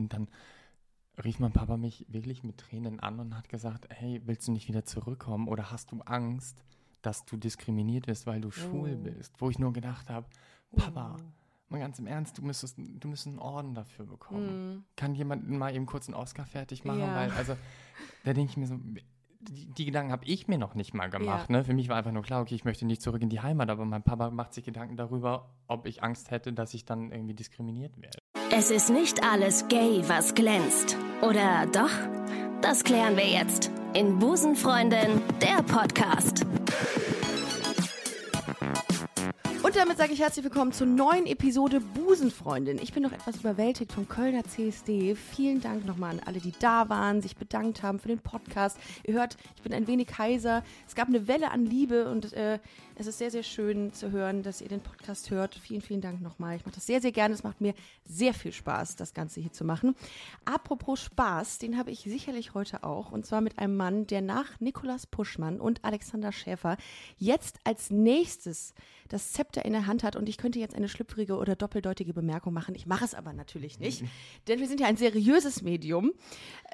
Und dann rief mein Papa mich wirklich mit Tränen an und hat gesagt, hey, willst du nicht wieder zurückkommen oder hast du Angst, dass du diskriminiert wirst, weil du schwul Oh. bist? Wo ich nur gedacht habe, Papa, mal ganz im Ernst, du müsstest, du müsstest einen Orden dafür bekommen. Mm. Kann jemand mal eben kurz einen Oscar fertig machen? Ja. Weil, also, da denke ich mir so, die, die Gedanken habe ich mir noch nicht mal gemacht. Ja. Ne? Für mich war einfach nur klar, okay, ich möchte nicht zurück in die Heimat, aber mein Papa macht sich Gedanken darüber, ob ich Angst hätte, dass ich dann irgendwie diskriminiert werde. Es ist nicht alles gay, was glänzt. Oder doch? Das klären wir jetzt in Busenfreundin, der Podcast. Und damit sage ich herzlich willkommen zur neuen Episode Busenfreundin. Ich bin noch etwas überwältigt vom Kölner CSD. Vielen Dank nochmal an alle, die da waren, sich bedankt haben für den Podcast. Ihr hört, ich bin ein wenig heiser. Es gab eine Welle an Liebe und äh, es ist sehr, sehr schön zu hören, dass ihr den Podcast hört. Vielen, vielen Dank nochmal. Ich mache das sehr, sehr gerne. Es macht mir sehr viel Spaß, das Ganze hier zu machen. Apropos Spaß, den habe ich sicherlich heute auch. Und zwar mit einem Mann, der nach Nikolas Puschmann und Alexander Schäfer jetzt als nächstes das Zepter in der Hand hat. Und ich könnte jetzt eine schlüpfrige oder doppeldeutige Bemerkung machen. Ich mache es aber natürlich nicht, denn wir sind ja ein seriöses Medium,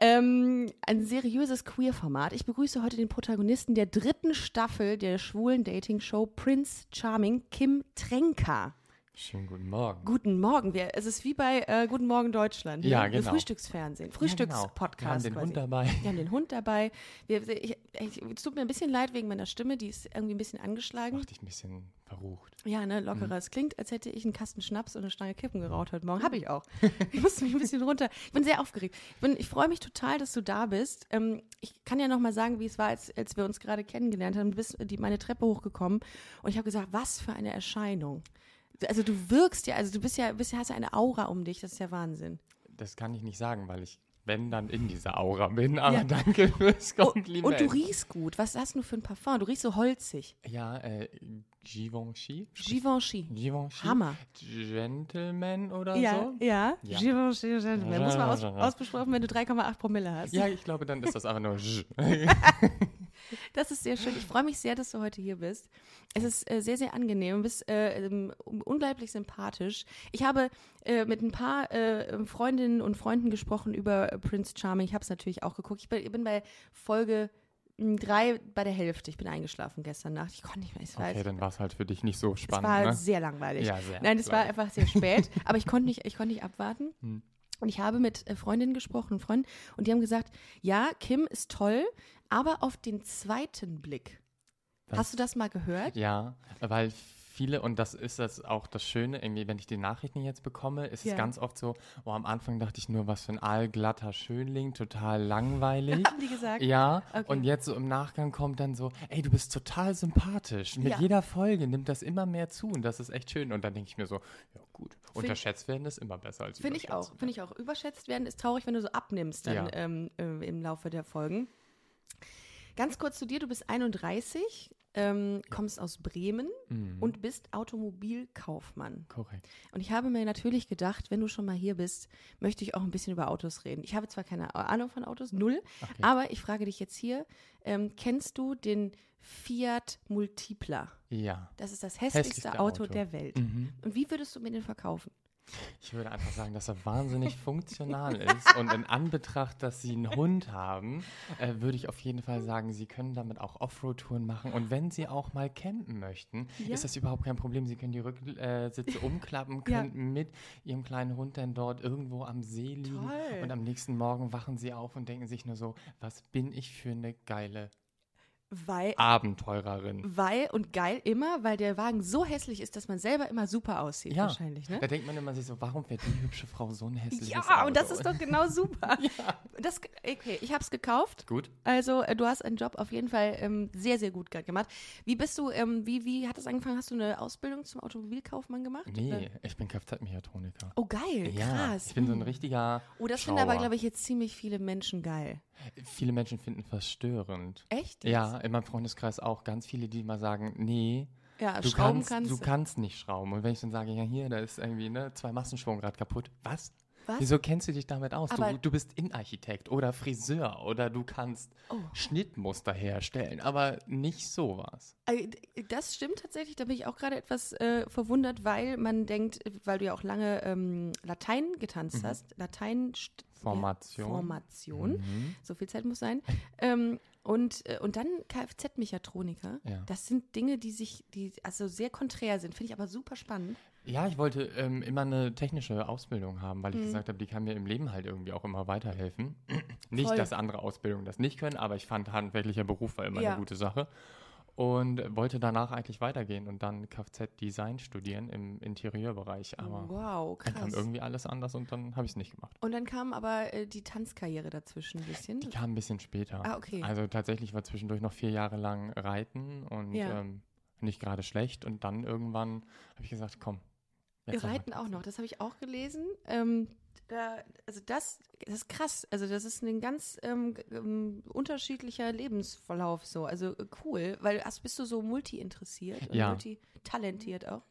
ähm, ein seriöses Queer-Format. Ich begrüße heute den Protagonisten der dritten Staffel der schwulen Dating-Show Prince Charming, Kim Tränker. Schönen guten Morgen. Guten Morgen. Wir, es ist wie bei äh, Guten Morgen Deutschland. ne? Ja, Wir genau. Frühstücksfernsehen, Ja, genau. Wir Frühstückspodcast. haben den quasi. Hund dabei. Wir haben den Hund dabei. Wir, ich, ich, es tut mir ein bisschen leid wegen meiner Stimme, die ist irgendwie ein bisschen angeschlagen. Macht dich ein bisschen verrucht. Ja, ne, Mhm. lockerer. Es klingt, als hätte ich einen Kasten Schnaps und eine Stange Kippen geraucht heute Morgen. Habe ich auch. Ich musste mich ein bisschen runter. Ich bin sehr aufgeregt. Ich, bin- ich freue mich total, dass du da bist. Ähm, ich kann ja noch mal sagen, wie es war, als, als wir uns gerade kennengelernt haben. Du bist die, meine Treppe hochgekommen und ich habe gesagt, was für eine Erscheinung. Also du wirkst ja, also du bist ja, bist ja, hast ja eine Aura um dich. Das ist ja Wahnsinn. Das kann ich nicht sagen, weil ich, wenn, dann in dieser Aura bin. Aber Ja. danke fürs Kompliment. Und du riechst gut. Was hast du für ein Parfum? Du riechst so holzig. Ja, äh, Givenchy? Givenchy. Givenchy? Hammer. Gentleman oder Ja, so? ja. Ja. Givenchy, Gentleman. Muss man aus, ausbesprochen, wenn du 3,8 Promille hast. Ja, ich glaube, dann ist das einfach nur. Das ist sehr schön. Ich freue mich sehr, dass du heute hier bist. Es ist äh, sehr, sehr angenehm. Du bist äh, ähm, unglaublich sympathisch. Ich habe äh, mit ein paar äh, Freundinnen und Freunden gesprochen über Prince Charming. Ich habe es natürlich auch geguckt. Ich bin, ich bin bei Folge mh, drei bei der Hälfte. Ich bin eingeschlafen gestern Nacht. Ich konnte nicht mehr. Es war, Okay, dann war es halt für dich nicht so es spannend, war ne? sehr langweilig. Ja, sehr Nein, es war einfach sehr spät. aber ich konnte nicht, ich konnte nicht abwarten. Hm. Und ich habe mit äh, Freundinnen gesprochen und Freunden und die haben gesagt, ja, Kim ist toll, aber auf den zweiten Blick. Was? Hast du das mal gehört? Ja, weil viele, und das ist das auch das Schöne, irgendwie, wenn ich die Nachrichten jetzt bekomme, ist Ja. es ganz oft so, oh, am Anfang dachte ich nur, was für ein allglatter Schönling, total langweilig. Haben die gesagt? Ja, Okay. und jetzt so im Nachgang kommt dann so, ey, du bist total sympathisch. Mit Ja. jeder Folge nimmt das immer mehr zu und das ist echt schön. Und dann denke ich mir so, ja gut, unterschätzt werden ist immer besser als Finde ich auch. Finde ich auch. Überschätzt werden ist traurig, wenn du so abnimmst dann Ja. ähm, äh, im Laufe der Folgen. Ganz kurz zu dir, du bist 31, ähm, kommst aus Bremen Mhm. und bist Automobilkaufmann. Korrekt. Und ich habe mir natürlich gedacht, wenn du schon mal hier bist, möchte ich auch ein bisschen über Autos reden. Ich habe zwar keine Ahnung von Autos, null, Okay. aber ich frage dich jetzt hier, ähm, kennst du den Fiat Multipla? Ja. Das ist das hässlichste, Hässlichste Auto, Auto. der Welt. Mhm. Und wie würdest du mir den verkaufen? Ich würde einfach sagen, dass er wahnsinnig funktional ist. Und in Anbetracht, dass sie einen Hund haben, äh, würde ich auf jeden Fall sagen, sie können damit auch Offroad-Touren machen. Und wenn sie auch mal campen möchten, Ja. ist das überhaupt kein Problem. Sie können die Rücksitze umklappen, Ja. können mit ihrem kleinen Hund dann dort irgendwo am See liegen. Toll. Und am nächsten Morgen wachen sie auf und denken sich nur so, was bin ich für eine geile Weil, Abenteurerin. weil und geil immer, weil der Wagen so hässlich ist, dass man selber immer super aussieht, Ja. wahrscheinlich, ne? Da denkt man immer sich so, warum fährt die hübsche Frau so ein hässliches Ja, Auto? und das ist doch genau super. das, okay, ich habe es gekauft. Gut. Also, äh, du hast einen Job auf jeden Fall ähm, sehr, sehr gut ge- gemacht. Wie bist du, ähm, wie, wie hat das angefangen? Hast du eine Ausbildung zum Automobilkaufmann gemacht? Nee, Oder? ich bin Kfz-Mechatroniker. Oh, geil, Ja, krass. ich bin so ein richtiger. Oh, das finden aber, glaube ich, jetzt ziemlich viele Menschen geil. Viele Menschen finden verstörend. Echt? Ja, in meinem Freundeskreis auch ganz viele, die mal sagen, nee, Ja, du kannst, kannst du kannst nicht schrauben. Und wenn ich dann sage, ja hier, da ist irgendwie ne, zwei Massenschwung gerade kaputt. Was? Was? Wieso kennst du dich damit aus? Du, du bist Innenarchitekt oder Friseur oder du kannst Oh. Schnittmuster herstellen, aber nicht sowas. Äh, Das stimmt tatsächlich, da bin ich auch gerade etwas äh, verwundert, weil man denkt, weil du ja auch lange ähm, Latein getanzt hast, Latein Mhm. Formation. Ja, Formation, Mhm. so viel Zeit muss sein. ähm, und, äh, und dann Kfz-Mechatroniker. Ja. Das sind Dinge, die sich, die also sehr konträr sind, finde ich aber super spannend. Ja, ich wollte ähm, immer eine technische Ausbildung haben, weil ich Mhm. gesagt habe, die kann mir im Leben halt irgendwie auch immer weiterhelfen. nicht, Voll. dass andere Ausbildungen das nicht können, aber ich fand handwerklicher Beruf war immer Ja. eine gute Sache. Und wollte danach eigentlich weitergehen und dann Kfz-Design studieren im Interieurbereich. Aber wow, dann kam krass. irgendwie alles anders und dann habe ich es nicht gemacht. Und dann kam aber äh, die Tanzkarriere dazwischen ein bisschen. Die kam ein bisschen später. Ah, okay. Also tatsächlich war zwischendurch noch vier Jahre lang Reiten und Ja. ähm, nicht gerade schlecht. Und dann irgendwann habe ich gesagt, komm. Wir reiten auch noch, das habe ich auch gelesen. Ähm, da, also das, das ist krass. Also das ist ein ganz ähm, ähm, unterschiedlicher Lebensverlauf so. Also äh, cool, weil hast, bist du so multi-interessiert und Ja. multitalentiert auch.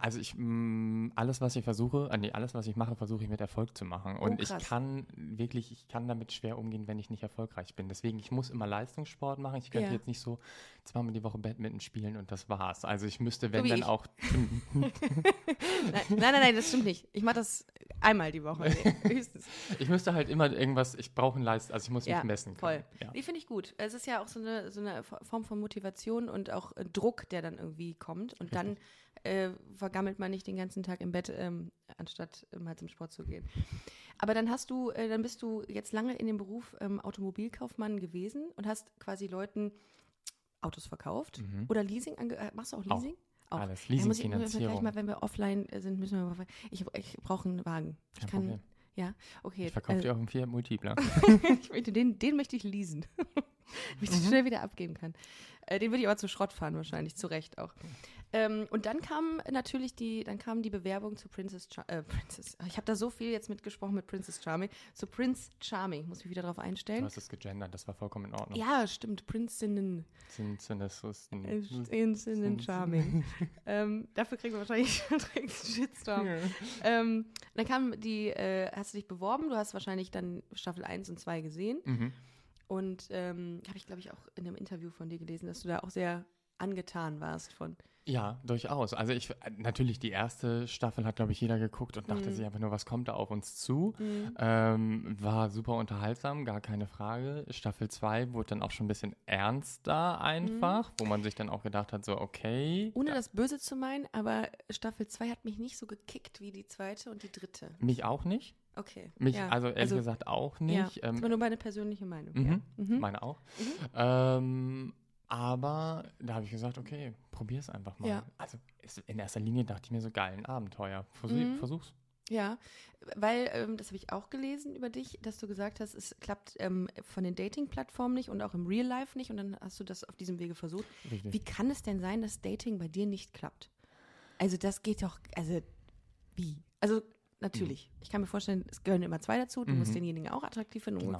Also ich, mh, alles, was ich versuche, äh, nee, alles, was ich mache, versuche ich mit Erfolg zu machen. Und ich Oh, krass. kann wirklich, ich kann damit schwer umgehen, wenn ich nicht erfolgreich bin. Deswegen, ich muss immer Leistungssport machen. Ich könnte Ja. jetzt nicht so zweimal die Woche Badminton spielen und das war's. Also ich müsste, wenn wie dann ich. auch, nein, nein, nein, das stimmt nicht. Ich mache das einmal die Woche, höchstens. ich müsste halt immer irgendwas, ich brauche einen Leist, also ich muss Ja, mich messen voll. können. Ja. Die finde ich gut. Es ist ja auch so eine, so eine Form von Motivation und auch äh, Druck, der dann irgendwie kommt. Und dann äh, vergammelt man nicht den ganzen Tag im Bett, ähm, anstatt äh, mal zum Sport zu gehen. Aber dann hast du, äh, dann bist du jetzt lange in dem Beruf ähm, Automobilkaufmann gewesen und hast quasi Leuten Autos verkauft Mhm. oder Leasing. Äh, machst du auch Auch. Leasing? Alles. Leasingfinanzierung. mal, wenn wir offline sind, müssen wir mal. Ich, ich brauche einen Wagen. Ich Kein kann. Problem. Ja, okay. Ich verkaufe äh, dir auch einen Fiat Multipler. ich möchte, den, den möchte ich leasen. Damit ich den schnell wieder abgeben kann. Äh, den würde ich aber zu Schrott fahren, wahrscheinlich, zu Recht auch. Ähm, und dann kam natürlich die, dann kam die Bewerbung zu Princess, Char äh, Princess. Ich habe da so viel jetzt mitgesprochen mit Princess Charming. Zu Prince Charming, muss ich wieder drauf Du einstellen. hast es gegendert, das war vollkommen in Ordnung. Ja, stimmt, ein- Äh, Prinzessinnen Charming. ähm, dafür kriegen wir wahrscheinlich direkt einen Shitstorm. Ähm, dann kam die, äh, hast du dich beworben, du hast wahrscheinlich dann Staffel 1 und 2 gesehen. Mhm. Und ähm, habe ich, glaube ich, auch in einem Interview von dir gelesen, dass du da auch sehr angetan warst von. Ja, durchaus. Also ich, natürlich die erste Staffel hat, glaube ich, jeder geguckt und dachte Mhm. sich einfach nur, was kommt da auf uns zu? Ähm, war super unterhaltsam, gar keine Frage. Staffel 2 wurde dann auch schon ein bisschen ernster einfach, wo man sich dann auch gedacht hat, so okay. Ohne das Böse zu meinen, aber Staffel 2 hat mich nicht so gekickt wie die zweite und die dritte. Mich auch nicht. Okay. Mich, ja. also ehrlich gesagt auch nicht. Ja, das Ähm, war nur meine persönliche Meinung. Mhm. Ja. Mhm. Meine auch. Ähm, aber da habe ich gesagt, okay, probier's einfach mal. Ja. Also es, in erster Linie dachte ich mir so geil, ein Abenteuer. Versuch, Mhm. Versuch's. Ja, weil ähm, das habe ich auch gelesen über dich, dass du gesagt hast, es klappt ähm, von den Dating-Plattformen nicht und auch im Real Life nicht und dann hast du das auf diesem Wege versucht. Richtig. Wie kann es denn sein, dass Dating bei dir nicht klappt? Also das geht doch, also wie? Also natürlich, ich kann mir vorstellen, es gehören immer zwei dazu, du musst Mhm. denjenigen auch attraktiv finden, Genau.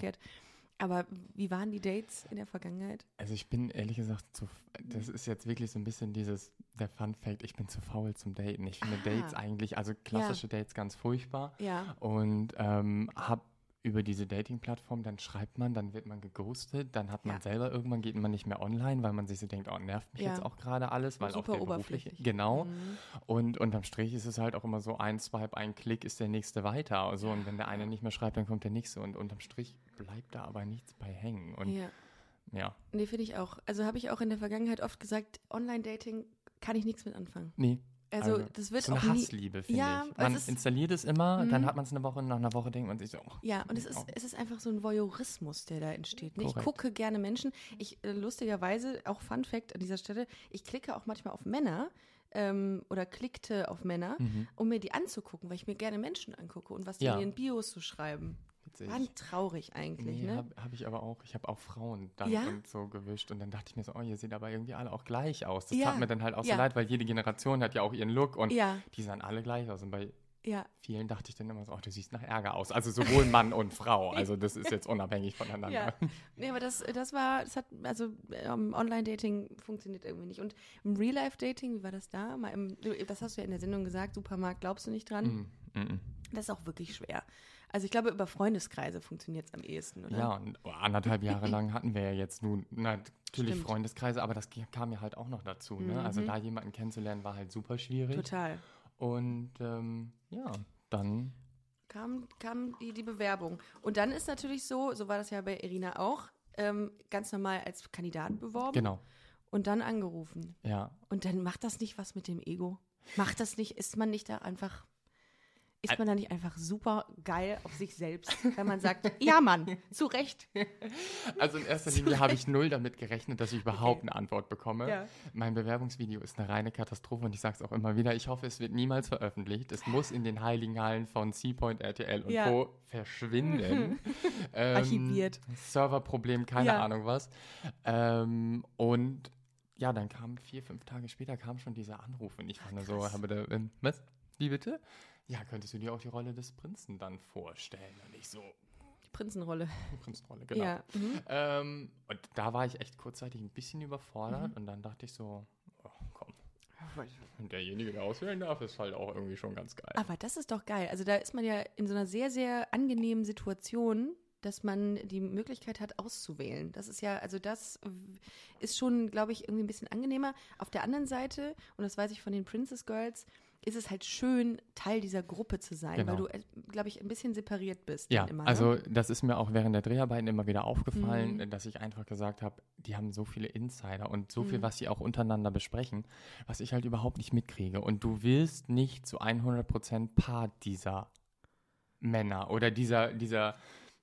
Aber wie waren die Dates in der Vergangenheit? Also ich bin ehrlich gesagt zu, das ist jetzt wirklich so ein bisschen dieses, der Fun Fact, ich bin zu faul zum Daten. Ich finde Ah. Dates eigentlich, also klassische Dates ganz furchtbar. Ja. Und ähm, hab über diese Dating-Plattform, dann schreibt man, dann wird man geghostet, dann hat man Ja. selber, irgendwann geht man nicht mehr online, weil man sich so denkt, oh, nervt mich Ja. jetzt auch gerade alles, weil auch Super der berufliche, oberflächlich. genau. Mhm. Und unterm Strich ist es halt auch immer so, ein Swipe, ein Klick ist der nächste weiter. Also, und wenn der eine nicht mehr schreibt, dann kommt der nächste. Und unterm Strich bleibt da aber nichts bei hängen. Und Ja. ja, Nee, finde ich auch. Also habe ich auch in der Vergangenheit oft gesagt, Online-Dating kann ich nichts mit anfangen. nee. Also, das wird so auch eine nie. Hassliebe, finde Ja, ich. es Man installiert es immer, dann Mhm. hat man es eine Woche, nach einer Woche denkt man sich so, oh, Ja, und es ist, es ist einfach so ein Voyeurismus, der da entsteht. Ne? Ich gucke gerne Menschen. Ich, äh, lustigerweise, auch Fun Fact an dieser Stelle, ich klicke auch manchmal auf Männer ähm, oder klickte auf Männer, Mhm. um mir die anzugucken, weil ich mir gerne Menschen angucke und was die Ja. in ihren Bios so schreiben. Witzig. War traurig eigentlich, Nee, ne? habe hab ich aber auch. Ich habe auch Frauen dann Ja? und so gewischt und dann dachte ich mir so, oh, ihr seht aber irgendwie alle auch gleich aus. Das Ja. tat mir dann halt auch Ja. so leid, weil jede Generation hat ja auch ihren Look und die sahen alle gleich aus. Und bei vielen dachte ich dann immer so, oh, du siehst nach Ärger aus. Also sowohl Mann und Frau. Also das ist jetzt unabhängig voneinander. Ja. Nee, aber das, das war, das hat, also ähm, Online-Dating funktioniert irgendwie nicht. Und im Real-Life-Dating, wie war das da? Mal im, das hast du ja in der Sendung gesagt, Supermarkt, glaubst du nicht dran? Mm, mm, mm. Das ist auch wirklich schwer. Also ich glaube, über Freundeskreise funktioniert es am ehesten, oder? Ja, und anderthalb Jahre lang hatten wir ja jetzt nun natürlich Stimmt. Freundeskreise, aber das kam ja halt auch noch dazu. Ne? Also da jemanden kennenzulernen war halt super schwierig. Total. Und ähm, ja, dann Kam, kam die, die Bewerbung. Und dann ist natürlich so, so war das ja bei Irina auch, ähm, ganz normal als Kandidat beworben genau, und dann angerufen. ja. Und dann macht das nicht was mit dem Ego? Macht das nicht, ist man nicht da einfach, ist man da nicht einfach super geil auf sich selbst, wenn man sagt, ja Mann, zu Recht. Also in erster Linie habe ich null damit gerechnet, dass ich überhaupt eine Antwort bekomme. Ja. Mein Bewerbungsvideo ist eine reine Katastrophe und ich sage es auch immer wieder, ich hoffe, es wird niemals veröffentlicht. Es muss in den heiligen Hallen von Seapoint, RTL und Ja. Co. verschwinden. ähm, Archiviert. Serverproblem, keine Ja. Ahnung was. Ähm, und ja, dann kam vier, fünf Tage später kam schon dieser Anruf und ich war nur so, habe da, ähm, was? Wie bitte? Ja, könntest du dir auch die Rolle des Prinzen dann vorstellen? Und ich so, Die Prinzenrolle. die Prinzenrolle, genau. Ja. Mhm. Ähm, und da war ich echt kurzzeitig ein bisschen überfordert und dann dachte ich so, oh, komm, derjenige, der auswählen darf, ist halt auch irgendwie schon ganz geil. Aber das ist doch geil. Also da ist man ja in so einer sehr, sehr angenehmen Situation, dass man die Möglichkeit hat, auszuwählen. Das ist ja, also das ist schon, glaube ich, irgendwie ein bisschen angenehmer. Auf der anderen Seite, und das weiß ich von den Princess Girls, ist es halt schön, Teil dieser Gruppe zu sein, Genau. weil du, äh, glaube ich, ein bisschen separiert bist. Ja, immer, also ne? das ist mir auch während der Dreharbeiten immer wieder aufgefallen, Mhm. dass ich einfach gesagt habe, die haben so viele Insider und so Mhm. viel, was sie auch untereinander besprechen, was ich halt überhaupt nicht mitkriege. Und du willst nicht zu 100% Part dieser Männer oder dieser, dieser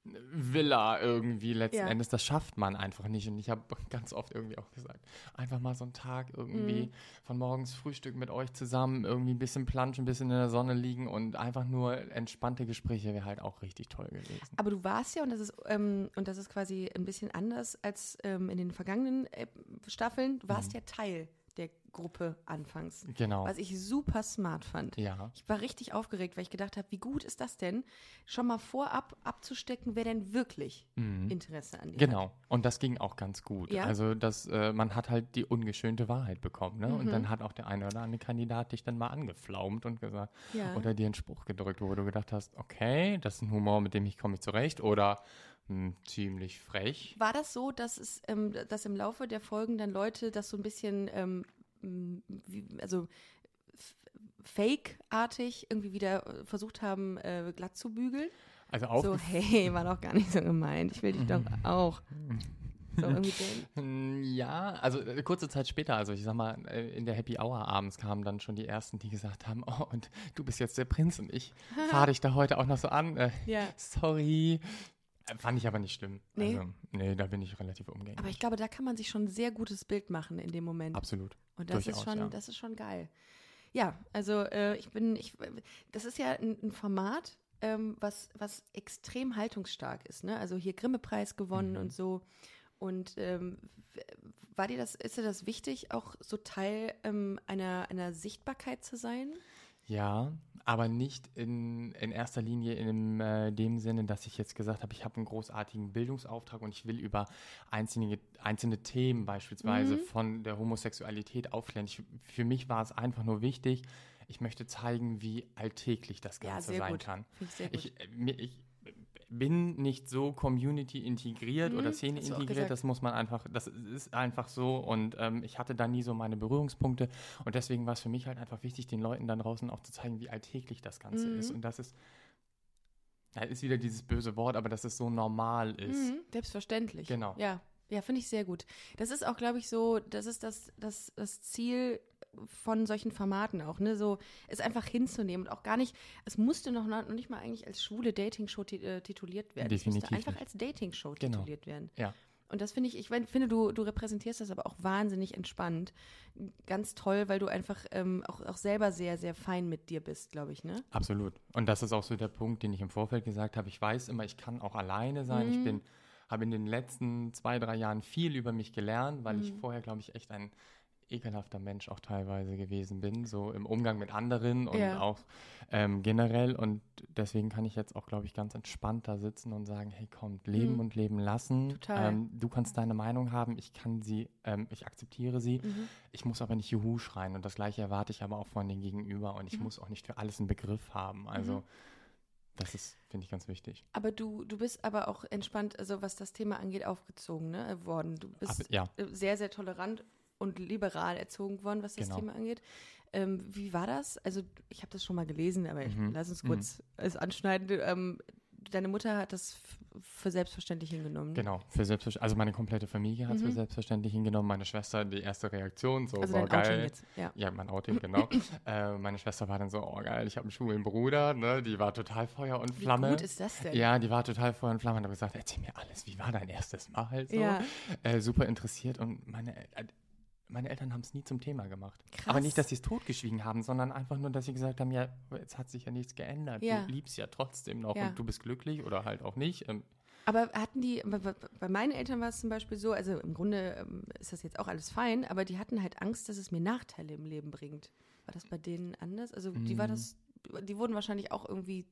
Villa irgendwie letzten Ja. Endes. Das schafft man einfach nicht. Und ich habe ganz oft irgendwie auch gesagt, einfach mal so einen Tag irgendwie Mhm. von morgens Frühstück mit euch zusammen, irgendwie ein bisschen planschen, ein bisschen in der Sonne liegen und einfach nur entspannte Gespräche wäre halt auch richtig toll gewesen. Aber du warst ja, und das ist, ähm, und das ist quasi ein bisschen anders als ähm, in den vergangenen äh, Staffeln, du warst ja Teil der Gruppe anfangs. Genau. Was ich super smart fand. Ja. Ich war richtig aufgeregt, weil ich gedacht habe, wie gut ist das denn, schon mal vorab abzustecken, wer denn wirklich Interesse an dir hat. Genau. Und das ging auch ganz gut. Ja? Also das, äh, man hat halt die ungeschönte Wahrheit bekommen. Ne? Und Mhm. dann hat auch der eine oder andere Kandidat dich dann mal angeflaumt und gesagt, Ja. oder dir einen Spruch gedrückt, wo du gedacht hast, okay, das ist ein Humor, mit dem ich komme ich zurecht. Oder hm, ziemlich frech. War das so, dass es, ähm, dass im Laufe der Folgen dann Leute das so ein bisschen, ähm, wie, also fake-artig irgendwie wieder äh, versucht haben, äh, glatt zu bügeln? Also So, auch hey, war doch gar nicht so gemeint. Ich will dich doch auch. So Ja, also äh, kurze Zeit später, also ich sag mal, äh, in der Happy Hour abends kamen dann schon die ersten, die gesagt haben, oh, und du bist jetzt der Prinz und ich fahre dich da heute auch noch so an. Äh, Ja. Sorry. Äh, Fand ich aber nicht schlimm. Nee? Also, nee, da bin ich relativ umgänglich. Aber ich glaube, da kann man sich schon ein sehr gutes Bild machen in dem Moment. Absolut. Und das ist Durchaus, schon, ja. das ist schon geil. Ja, also äh, ich bin, ich, das ist ja ein, ein Format, ähm, was, was extrem haltungsstark ist. Ne? Also hier Grimme-Preis gewonnen Mhm. und so. Und ähm, war dir das, ist dir das wichtig, auch so Teil ähm, einer, einer Sichtbarkeit zu sein? Ja, aber nicht in, in erster Linie in äh, dem Sinne, dass ich jetzt gesagt habe, ich habe einen großartigen Bildungsauftrag und ich will über einzelne, einzelne Themen beispielsweise Mhm. von der Homosexualität aufklären. Ich, für mich war es einfach nur wichtig, ich möchte zeigen, wie alltäglich das Ja, Ganze sehr sein gut. kann. Ich. Ich, äh, mir, ich bin nicht so Community integriert Mhm, oder Szene integriert, das muss man einfach, das ist einfach so und ähm, ich hatte da nie so meine Berührungspunkte und deswegen war es für mich halt einfach wichtig, den Leuten da draußen auch zu zeigen, wie alltäglich das Ganze Mhm. ist und das ist, da ist wieder dieses böse Wort, aber dass es so normal ist. Mhm, selbstverständlich. Genau. Ja, ja finde ich sehr gut. Das ist auch, glaube ich, so, das ist das, das, das Ziel von solchen Formaten auch, ne? So, es einfach hinzunehmen und auch gar nicht, es musste noch, noch nicht mal eigentlich als schwule Dating-Show ti äh, tituliert werden. es Definitiv musste einfach nicht. als Dating-Show Genau. tituliert werden. Ja. Und das finde ich, ich finde, du, du repräsentierst das aber auch wahnsinnig entspannt. Ganz toll, weil du einfach ähm, auch, auch selber sehr, sehr fein mit dir bist, glaube ich, ne? Absolut. Und das ist auch so der Punkt, den ich im Vorfeld gesagt habe. Ich weiß immer, ich kann auch alleine sein. Mhm. Ich bin, habe in den letzten zwei, drei Jahren viel über mich gelernt, weil Mhm. ich vorher, glaube ich, echt ein ekelhafter Mensch auch teilweise gewesen bin, so im Umgang mit anderen und Ja. auch ähm, generell. Und deswegen kann ich jetzt auch, glaube ich, ganz entspannt da sitzen und sagen, hey, kommt, leben Mhm. und leben lassen. Total. Ähm, du kannst deine Meinung haben, ich kann sie, ähm, ich akzeptiere sie. Mhm. Ich muss aber nicht Juhu schreien und das gleiche erwarte ich aber auch von den Gegenüber und ich Mhm. muss auch nicht für alles einen Begriff haben. Also Das ist, finde ich, ganz wichtig. Aber du, du bist aber auch entspannt, also was das Thema angeht, aufgezogen ne, worden. Du bist Aber, ja, äh, sehr, sehr tolerant und liberal erzogen worden, was das Genau. Thema angeht. Ähm, wie war das? Also ich habe das schon mal gelesen, aber ich, Mhm. lass uns Mhm. kurz es anschneiden. Ähm, deine Mutter hat das für selbstverständlich hingenommen. genau. Für selbstverständlich, also meine komplette Familie hat es Mhm. für selbstverständlich hingenommen. Meine Schwester, die erste Reaktion, so, Also boah, geil. jetzt. Ja. Ja, mein Outing, genau. äh, meine Schwester war dann so, oh geil, ich habe einen schwulen Bruder, ne? Die war total Feuer und Wie Flamme. gut ist das denn? Ja, die war total Feuer und Flamme und hat gesagt, erzähl mir alles, wie war dein erstes Mal? So. Ja. Äh, super interessiert und meine, äh, meine Eltern haben es nie zum Thema gemacht. Krass. Aber nicht, dass sie es totgeschwiegen haben, sondern einfach nur, dass sie gesagt haben, ja, jetzt hat sich ja nichts geändert. Ja. Du liebst ja trotzdem noch Ja. und du bist glücklich oder halt auch nicht. Ähm, Aber hatten die, bei, meinen Eltern war es zum Beispiel so, also im Grunde ähm, ist das jetzt auch alles fein, aber die hatten halt Angst, dass es mir Nachteile im Leben bringt. War das bei denen anders? Also die war Mm. das, die wurden wahrscheinlich auch irgendwie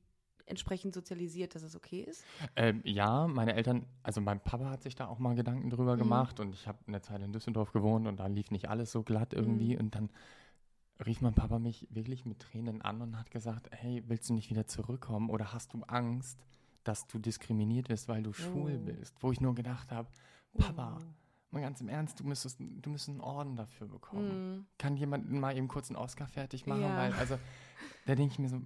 entsprechend sozialisiert, dass es okay ist. Ähm, ja, meine Eltern, also mein Papa hat sich da auch mal Gedanken drüber Mhm. gemacht und ich habe eine Zeit in Düsseldorf gewohnt und da lief nicht alles so glatt irgendwie Mhm. und dann rief mein Papa mich wirklich mit Tränen an und hat gesagt, hey, willst du nicht wieder zurückkommen oder hast du Angst, dass du diskriminiert wirst, weil du schwul Oh. bist? Wo ich nur gedacht habe, Papa, Oh. mal ganz im Ernst, du müsstest, du müsstest einen Orden dafür bekommen. Mm. Kann jemand mal eben kurz einen Oscar fertig machen? Ja. Weil, also, da denke ich mir so,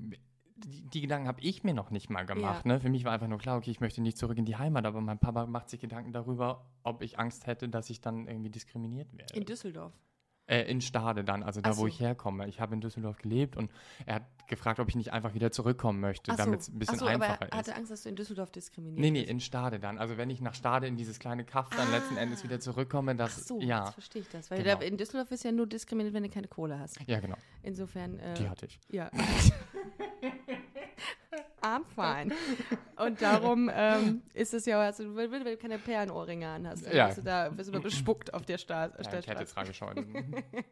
die, die Gedanken habe ich mir noch nicht mal gemacht. Ja. Ne? Für mich war einfach nur klar, okay, ich möchte nicht zurück in die Heimat, aber mein Papa macht sich Gedanken darüber, ob ich Angst hätte, dass ich dann irgendwie diskriminiert werde. In Düsseldorf. äh, in Stade dann, also da, Ach wo so. ich herkomme. Ich habe in Düsseldorf gelebt und er hat gefragt, ob ich nicht einfach wieder zurückkommen möchte, Ach so. damit es ein bisschen Ach so, aber einfacher er hatte ist. Angst, dass du in Düsseldorf diskriminiert Nee, nee, in Stade dann. Also wenn ich nach Stade in dieses kleine Kaff dann letzten Ah. Endes wieder zurückkomme, Ach das, so, ja, jetzt verstehe ich das. Weil Genau. in Düsseldorf ist ja nur diskriminiert, wenn du keine Kohle hast. ja genau, Insofern, äh, die hatte ich. ja. I'm fine. Und darum ähm, ist es ja, also, wenn wenn du keine Perlenohrringe an hast, dann Ja. wirst du da wirst du bespuckt auf der Sta Ja, ich hätte Tragescheune.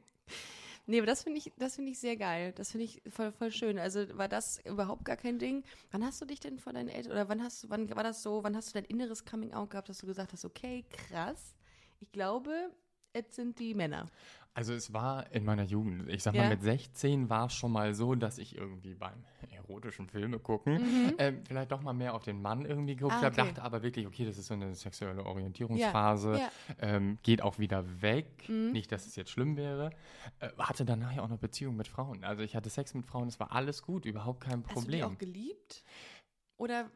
Nee, aber das finde ich, das finde ich sehr geil. Das finde ich voll, voll schön. Also war das überhaupt gar kein Ding. Wann hast du dich denn vor deinen Eltern, oder wann hast du, wann war das so, wann hast du dein inneres Coming Out gehabt, dass du gesagt hast, okay, krass, ich glaube, es sind die Männer. Also es war in meiner Jugend. Ich sag Ja. mal, mit 16 war es schon mal so, dass ich irgendwie beim erotischen Filme gucken Mhm. ähm, vielleicht doch mal mehr auf den Mann irgendwie geguckt Ah, habe, okay. dachte aber wirklich, okay, das ist so eine sexuelle Orientierungsphase, Ja. Ähm, geht auch wieder weg. Mhm. Nicht, dass es jetzt schlimm wäre. Äh, hatte danach ja auch noch Beziehungen mit Frauen. Also ich hatte Sex mit Frauen, es war alles gut, überhaupt kein Hast du die Problem. auch geliebt? Oder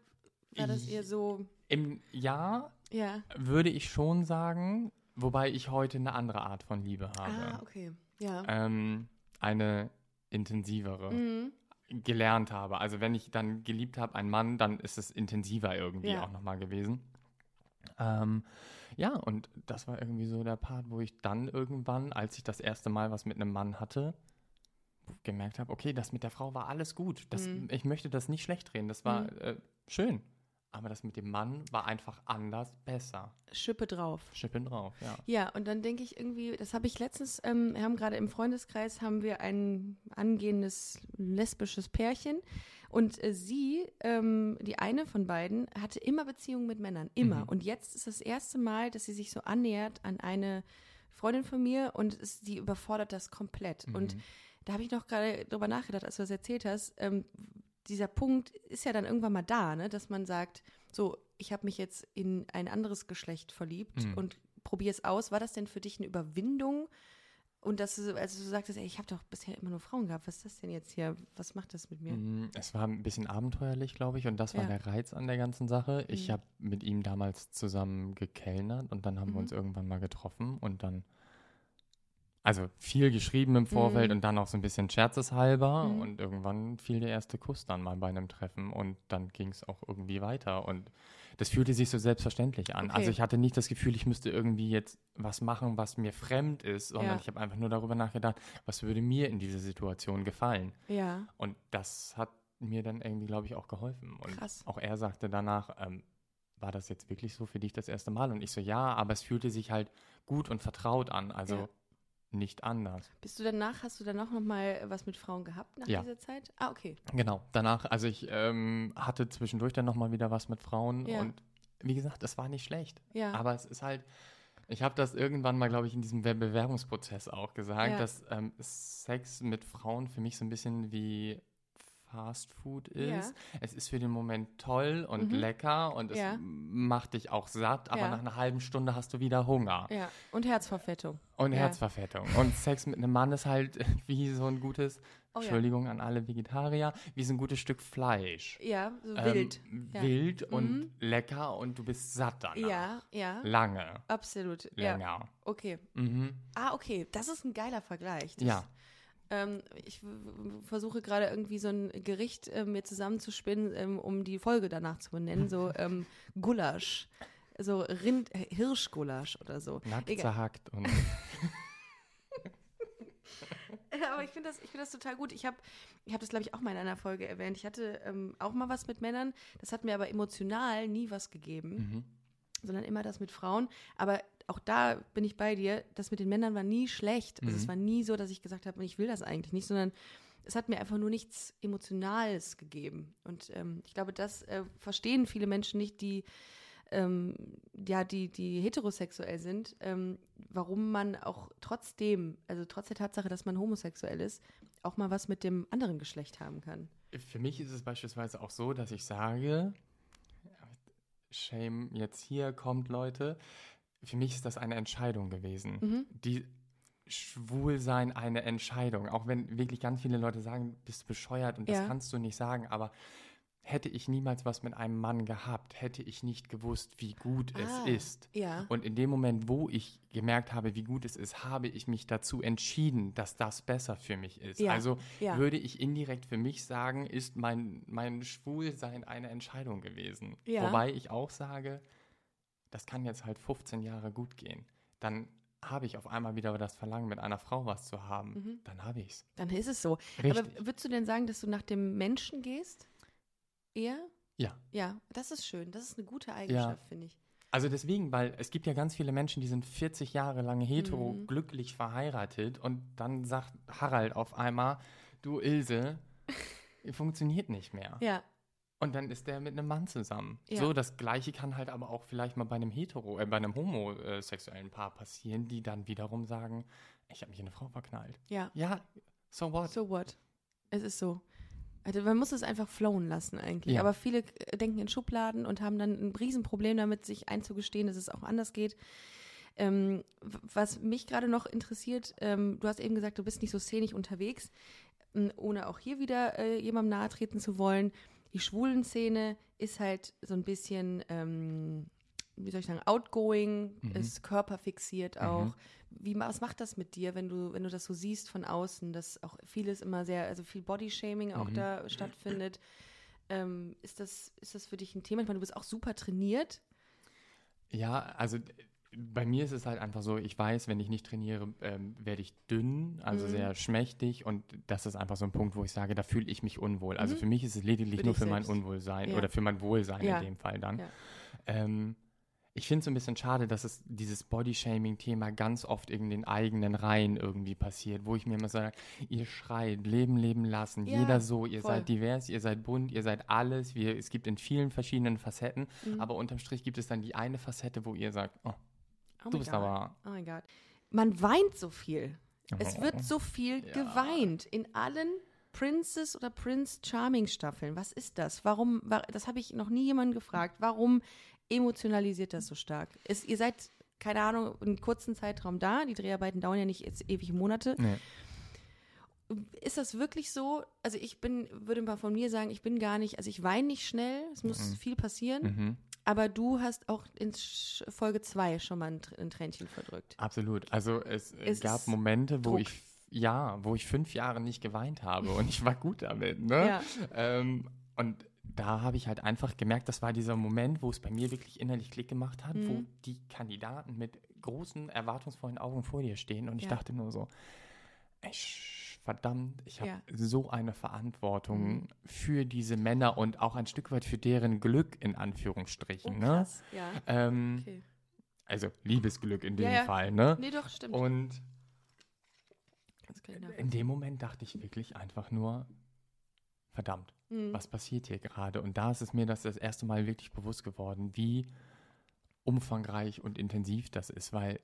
war das eher so, Im Jahr ja. würde ich schon sagen, wobei ich heute eine andere Art von Liebe habe. Ah, okay. Ja. ähm, eine intensivere Mhm. gelernt habe. Also wenn ich dann geliebt habe, einen Mann, dann ist es intensiver irgendwie Ja. auch nochmal gewesen. Ähm, ja, und das war irgendwie so der Part, wo ich dann irgendwann, als ich das erste Mal was mit einem Mann hatte, gemerkt habe, okay, das mit der Frau war alles gut. Das, Mhm. Ich möchte das nicht schlecht reden. Das war Mhm. äh, schön. Aber das mit dem Mann war einfach anders, besser. Schippe drauf. Schippen drauf, ja. Ja, und dann denke ich irgendwie, das habe ich letztens, ähm, wir haben gerade im Freundeskreis haben wir ein angehendes lesbisches Pärchen und äh, sie, ähm, die eine von beiden, hatte immer Beziehungen mit Männern, immer. Mhm. Und jetzt ist das erste Mal, dass sie sich so annähert an eine Freundin von mir und es, die überfordert das komplett. Und Mhm. da habe ich noch gerade drüber nachgedacht, als du das erzählt hast. Ähm, dieser Punkt ist ja dann irgendwann mal da, ne? dass man sagt, so, ich habe mich jetzt in ein anderes Geschlecht verliebt Mhm. und probiere es aus. War das denn für dich eine Überwindung? Und dass du, also du sagtest, ey, ich habe doch bisher immer nur Frauen gehabt. Was ist das denn jetzt hier? Was macht das mit mir? Mm, Es war ein bisschen abenteuerlich, glaube ich, und das war Ja. der Reiz an der ganzen Sache. Ich Mhm. habe mit ihm damals zusammen gekellnert und dann haben Mhm. wir uns irgendwann mal getroffen und dann, also viel geschrieben im Vorfeld Mhm. und dann auch so ein bisschen scherzeshalber Mhm. und irgendwann fiel der erste Kuss dann mal bei einem Treffen und dann ging es auch irgendwie weiter und das fühlte sich so selbstverständlich an. Okay. Also ich hatte nicht das Gefühl, ich müsste irgendwie jetzt was machen, was mir fremd ist, sondern Ja. ich habe einfach nur darüber nachgedacht, was würde mir in dieser Situation gefallen. Ja, Und das hat mir dann irgendwie, glaube ich, auch geholfen. Und Krass. auch er sagte danach, ähm, war das jetzt wirklich so für dich das erste Mal? Und ich so, ja, aber es fühlte sich halt gut und vertraut an, also Ja. Nicht anders. bist du danach, hast du danach noch mal was mit Frauen gehabt nach Ja. dieser Zeit? Ah, okay. Genau, danach, also ich ähm, hatte zwischendurch dann nochmal wieder was mit Frauen Ja. und wie gesagt, das war nicht schlecht. Ja. Aber es ist halt, ich habe das irgendwann mal, glaube ich, in diesem Be- Bewerbungsprozess auch gesagt, Ja. dass ähm, Sex mit Frauen für mich so ein bisschen wie Fast Food Ja. ist. Es ist für den Moment toll und Mhm. lecker und es Ja. macht dich auch satt, aber Ja. nach einer halben Stunde hast du wieder Hunger. Ja, und Herzverfettung. Und Ja. Herzverfettung. Und Sex mit einem Mann ist halt wie so ein gutes, Oh ja. Entschuldigung an alle Vegetarier, wie so ein gutes Stück Fleisch. Ja, so Ähm, wild. Ja. Wild und Mhm. lecker und du bist satt danach. Ja, ja, Lange. absolut. Ja, Länger. okay. Mhm. Ah, okay, das ist ein geiler Vergleich. Das, Ja. Ähm, ich versuche gerade irgendwie so ein Gericht äh, mir zusammenzuspinnen, ähm, um die Folge danach zu benennen. So ähm, Gulasch. So Rind, äh, Hirschgulasch oder so. Nackt Egal. zerhackt und aber ich finde das, ich find das total gut. Ich habe ich hab das, glaube ich, auch mal in einer Folge erwähnt. Ich hatte ähm, auch mal was mit Männern. Das hat mir aber emotional nie was gegeben, mhm. Sondern immer das mit Frauen. Aber auch da bin ich bei dir. Das mit den Männern war nie schlecht. Also Mhm. es war nie so, dass ich gesagt habe, ich will das eigentlich nicht, sondern es hat mir einfach nur nichts Emotionales gegeben. Und ähm, ich glaube, das äh, verstehen viele Menschen nicht, die ähm, ja, die, die heterosexuell sind, ähm, warum man auch trotzdem, also trotz der Tatsache, dass man homosexuell ist, auch mal was mit dem anderen Geschlecht haben kann. Für mich ist es beispielsweise auch so, dass ich sage, Shame jetzt hier kommt, Leute. Für mich ist das eine Entscheidung gewesen. Mhm. Die Schwulsein eine Entscheidung. Auch wenn wirklich ganz viele Leute sagen, bist du bescheuert und das Ja. kannst du nicht sagen, aber hätte ich niemals was mit einem Mann gehabt, hätte ich nicht gewusst, wie gut Ah, es ist. Ja. Und in dem Moment, wo ich gemerkt habe, wie gut es ist, habe ich mich dazu entschieden, dass das besser für mich ist. Ja, Also ja. würde ich indirekt für mich sagen, ist mein, mein Schwulsein eine Entscheidung gewesen. Wobei ich auch sage, das kann jetzt halt 15 Jahre gut gehen. Dann habe ich auf einmal wieder das Verlangen, mit einer Frau was zu haben. Mhm. Dann habe ich es. Dann ist es so. Richtig. Aber würdest du denn sagen, dass du nach dem Menschen gehst? Eher? Ja. Ja, das ist schön. Das ist eine gute Eigenschaft, finde ich. Also deswegen, weil es gibt ja ganz viele Menschen, die sind 40 Jahre lang hetero, Mhm. glücklich verheiratet und dann sagt Harald auf einmal, du Ilse, funktioniert nicht mehr. Ja, Und dann ist der mit einem Mann zusammen. Ja. So, das Gleiche kann halt aber auch vielleicht mal bei einem hetero, äh, bei einem homosexuellen Paar passieren, die dann wiederum sagen, ich habe mich in eine Frau verknallt. ja. Ja, so what? So what? Es ist so. Also man muss es einfach flowen lassen eigentlich. Ja. Aber viele äh, denken in Schubladen und haben dann ein Riesenproblem damit, sich einzugestehen, dass es auch anders geht. Ähm, was mich gerade noch interessiert, ähm, du hast eben gesagt, du bist nicht so szenisch unterwegs, ähm, ohne auch hier wieder äh, jemandem nahe treten zu wollen. Die schwulen Szene ist halt so ein bisschen, ähm, wie soll ich sagen, outgoing, Mhm. ist körperfixiert auch. Mhm. Wie, was macht das mit dir, wenn du, wenn du das so siehst von außen, dass auch vieles immer sehr, also viel Bodyshaming auch Mhm. da stattfindet? Ähm, ist, das, ist das für dich ein Thema? Ich meine, du bist auch super trainiert. Ja, also bei mir ist es halt einfach so, ich weiß, wenn ich nicht trainiere, ähm, werde ich dünn, also Mhm. sehr schmächtig und das ist einfach so ein Punkt, wo ich sage, da fühle ich mich unwohl. Also Mhm. für mich ist es lediglich Für nur für mein selbst. Unwohlsein Ja. oder für mein Wohlsein Ja. in dem Fall dann. Ja. Ähm, ich finde es ein bisschen schade, dass es dieses Bodyshaming-Thema ganz oft in den eigenen Reihen irgendwie passiert, wo ich mir immer sage, ihr schreit, Leben, Leben lassen, Ja, jeder so, ihr voll. seid divers, ihr seid bunt, ihr seid alles, wir, es gibt in vielen verschiedenen Facetten, Mhm. aber unterm Strich gibt es dann die eine Facette, wo ihr sagt, oh, Oh du bist God. aber... Oh mein Gott. Man weint so viel. Es Oh. wird so viel Ja. geweint in allen Princess oder Prince Charming Staffeln. Was ist das? Warum, wa- das habe ich noch nie jemanden gefragt. Warum emotionalisiert das so stark? Ist, ihr seid, keine Ahnung, einen kurzen Zeitraum da. Die Dreharbeiten dauern ja nicht jetzt ewig Monate. Nee. Ist das wirklich so? Also ich bin, würde mal von mir sagen, ich bin gar nicht, also ich weine nicht schnell, es muss Mhm. viel passieren, Mhm. aber du hast auch in Folge 2 schon mal ein, ein Tränchen verdrückt. Absolut. Also es, äh, Es gab Momente, wo Druck. ich ja, wo ich fünf Jahre nicht geweint habe und ich war gut damit. Ne? Ja. Ähm, und da habe ich halt einfach gemerkt, das war dieser Moment, wo es bei mir wirklich innerlich Klick gemacht hat, wo Mhm. die Kandidaten mit großen, erwartungsvollen Augen vor dir stehen und ich Ja. dachte nur so, ey, verdammt, ich habe Ja. so eine Verantwortung Mhm. für diese Männer und auch ein Stück weit für deren Glück in Anführungsstrichen. ne? Oh, krass, ja. Ähm, Okay. Also Liebesglück in dem Ja. Fall. Ne? Nee, doch, stimmt. Und in dem Moment dachte ich wirklich einfach nur, verdammt, Mhm. was passiert hier gerade? Und da ist es mir das, das erste Mal wirklich bewusst geworden, wie umfangreich und intensiv das ist, weil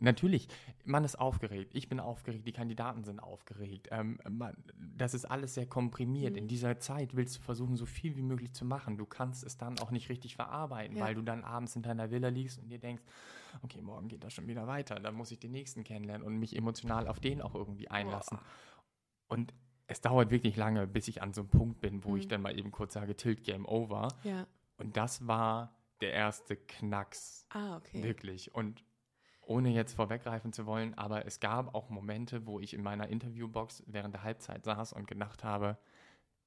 Natürlich, man ist aufgeregt. Ich bin aufgeregt, die Kandidaten sind aufgeregt. Ähm, man, das ist alles sehr komprimiert. Mhm. In dieser Zeit willst du versuchen, so viel wie möglich zu machen. Du kannst es dann auch nicht richtig verarbeiten, Ja. weil du dann abends in deiner Villa liegst und dir denkst, okay, morgen geht das schon wieder weiter. Dann muss ich den nächsten kennenlernen und mich emotional auf den auch irgendwie einlassen. Und es dauert wirklich lange, bis ich an so einem Punkt bin, wo ich Mhm. dann mal eben kurz sage, Tilt Game Over. Ja. Und das war der erste Knacks. Ah, okay. Wirklich. Und ohne jetzt vorweggreifen zu wollen, aber es gab auch Momente, wo ich in meiner Interviewbox während der Halbzeit saß und gedacht habe,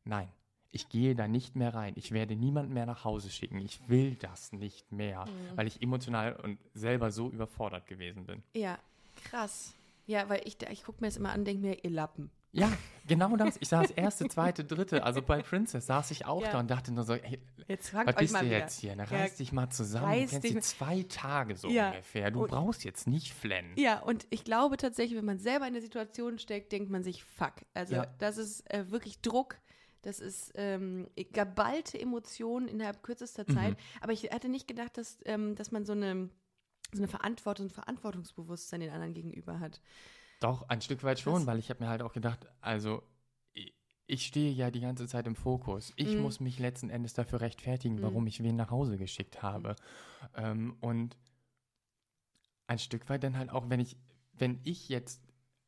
nein, ich gehe da nicht mehr rein. Ich werde niemanden mehr nach Hause schicken. Ich will das nicht mehr, Mhm. weil ich emotional und selber so überfordert gewesen bin. Ja, krass. Ja, weil ich, ich gucke mir das immer an und denke mir, ihr Lappen. Ja, genau das. Ich saß erste, zweite, dritte, also bei Princess saß ich auch Ja. da und dachte nur so, ey, Jetzt fangt was euch bist mal du wieder. jetzt hier? Ja, Reiß dich mal zusammen. reiß Du kennst dich zwei Tage so Ja. ungefähr. Du Und- brauchst jetzt nicht flennen. Ja, und ich glaube tatsächlich, wenn man selber in der Situation steckt, denkt man sich, fuck. Also Ja. das ist äh, wirklich Druck. Das ist ähm, geballte Emotionen innerhalb kürzester Mhm. Zeit. Aber ich hatte nicht gedacht, dass, ähm, dass man so eine, so eine Verantwortung, ein Verantwortungsbewusstsein den anderen gegenüber hat. Doch, ein Stück weit schon, Krass. weil ich habe mir halt auch gedacht, also ich, stehe ja die ganze Zeit im Fokus. Ich Mhm. muss mich letzten Endes dafür rechtfertigen, Mhm. warum ich wen nach Hause geschickt habe. Ähm, und ein Stück weit dann halt auch, wenn ich, wenn ich jetzt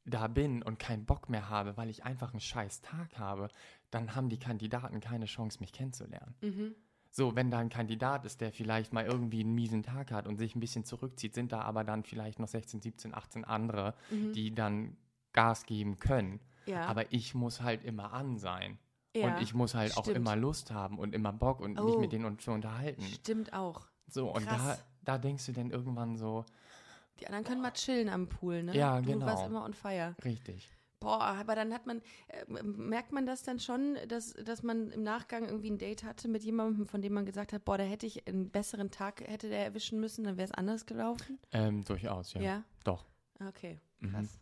da bin und keinen Bock mehr habe, weil ich einfach einen scheiß Tag habe, dann haben die Kandidaten keine Chance, mich kennenzulernen. Mhm. So, wenn da ein Kandidat ist, der vielleicht mal irgendwie einen miesen Tag hat und sich ein bisschen zurückzieht, sind da aber dann vielleicht noch 16, 17, 18 andere, Mhm. die dann Gas geben können. Ja. Aber ich muss halt immer an sein. ja. Und ich muss halt auch stimmt. immer Lust haben und immer Bock und mich Oh. mit denen und zu unterhalten. Stimmt auch. So, und da, Krass. da denkst du dann irgendwann so, Die anderen können mal chillen am Pool, ne? Ja, Du genau. warst immer on fire. richtig. Boah, aber dann hat man, äh, merkt man das dann schon, dass, dass man im Nachgang irgendwie ein Date hatte mit jemandem, von dem man gesagt hat, boah, da hätte ich einen besseren Tag, hätte der erwischen müssen, dann wäre es anders gelaufen? Ähm, durchaus, ja. Ja. Doch. Okay, Mhm. krass.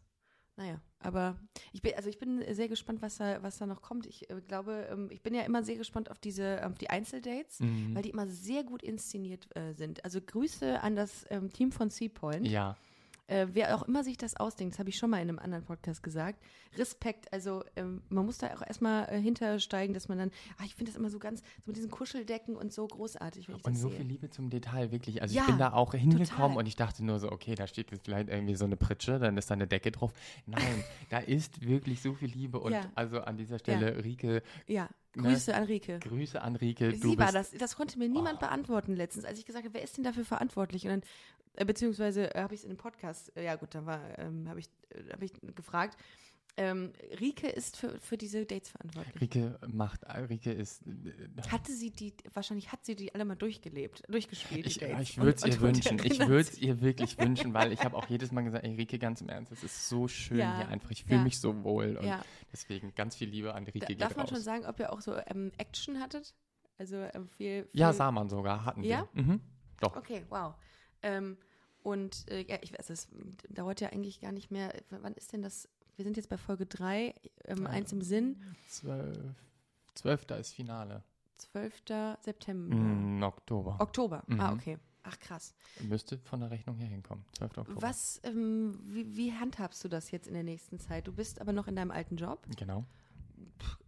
Naja, aber ich bin, also ich bin sehr gespannt, was da, was da noch kommt. Ich äh, glaube, ähm, ich bin ja immer sehr gespannt auf diese, auf die Einzeldates, Mhm. weil die immer sehr gut inszeniert äh, sind. Also Grüße an das ähm, Team von Seapoint. Ja, Äh, wer auch immer sich das ausdenkt, das habe ich schon mal in einem anderen Podcast gesagt. Respekt, also ähm, man muss da auch erstmal äh, hintersteigen, dass man dann, ah, ich finde das immer so ganz, so mit diesen Kuscheldecken und so großartig, wenn ich und das so sehe. viel Liebe zum Detail, wirklich. Also Ja, ich bin da auch hingekommen total. und ich dachte nur so, okay, da steht jetzt vielleicht irgendwie so eine Pritsche, dann ist da eine Decke drauf. Nein, da ist wirklich so viel Liebe und Ja. also an dieser Stelle, Rike, Ja, Ne? Grüße an Rike. Grüße an Rike. Sie war das, das konnte mir niemand Oh. beantworten letztens, als ich gesagt habe, wer ist denn dafür verantwortlich? Und dann, beziehungsweise äh, habe ich es in dem Podcast, äh, ja gut, dann war, ähm, habe ich, äh, hab ich gefragt, ähm, Rike ist für, für diese Dates verantwortlich. Rike macht, Rike ist, äh, Hatte sie die, wahrscheinlich hat sie die alle mal durchgelebt, durchgespielt. ich, ich würde es ihr wünschen. Ich würde es ihr wirklich wünschen, weil ich habe auch jedes Mal gesagt, ey Rike, ganz im Ernst, es ist so schön Ja, hier einfach. Ich fühle ja. mich so wohl und Ja, deswegen ganz viel Liebe an Rike da, darf man raus. schon sagen, ob ihr auch so ähm, Action hattet? Also ähm, viel, viel ja, sah man sogar, hatten Ja? wir. Mhm. Doch. Okay, wow. Ähm, und äh, ja, ich weiß, es dauert ja eigentlich gar nicht mehr. Wann ist denn das? Wir sind jetzt bei Folge 3, ähm, Ja. eins im Sinn, Zwölf, Zwölfter ist Finale. 12. September. Mm, Oktober. Oktober. Mhm. Ah, okay. Ach, krass. Müsste von der Rechnung her hinkommen. 12. Oktober. Was, ähm, wie, wie handhabst du das jetzt in der nächsten Zeit? Du bist aber noch in deinem alten Job. Genau.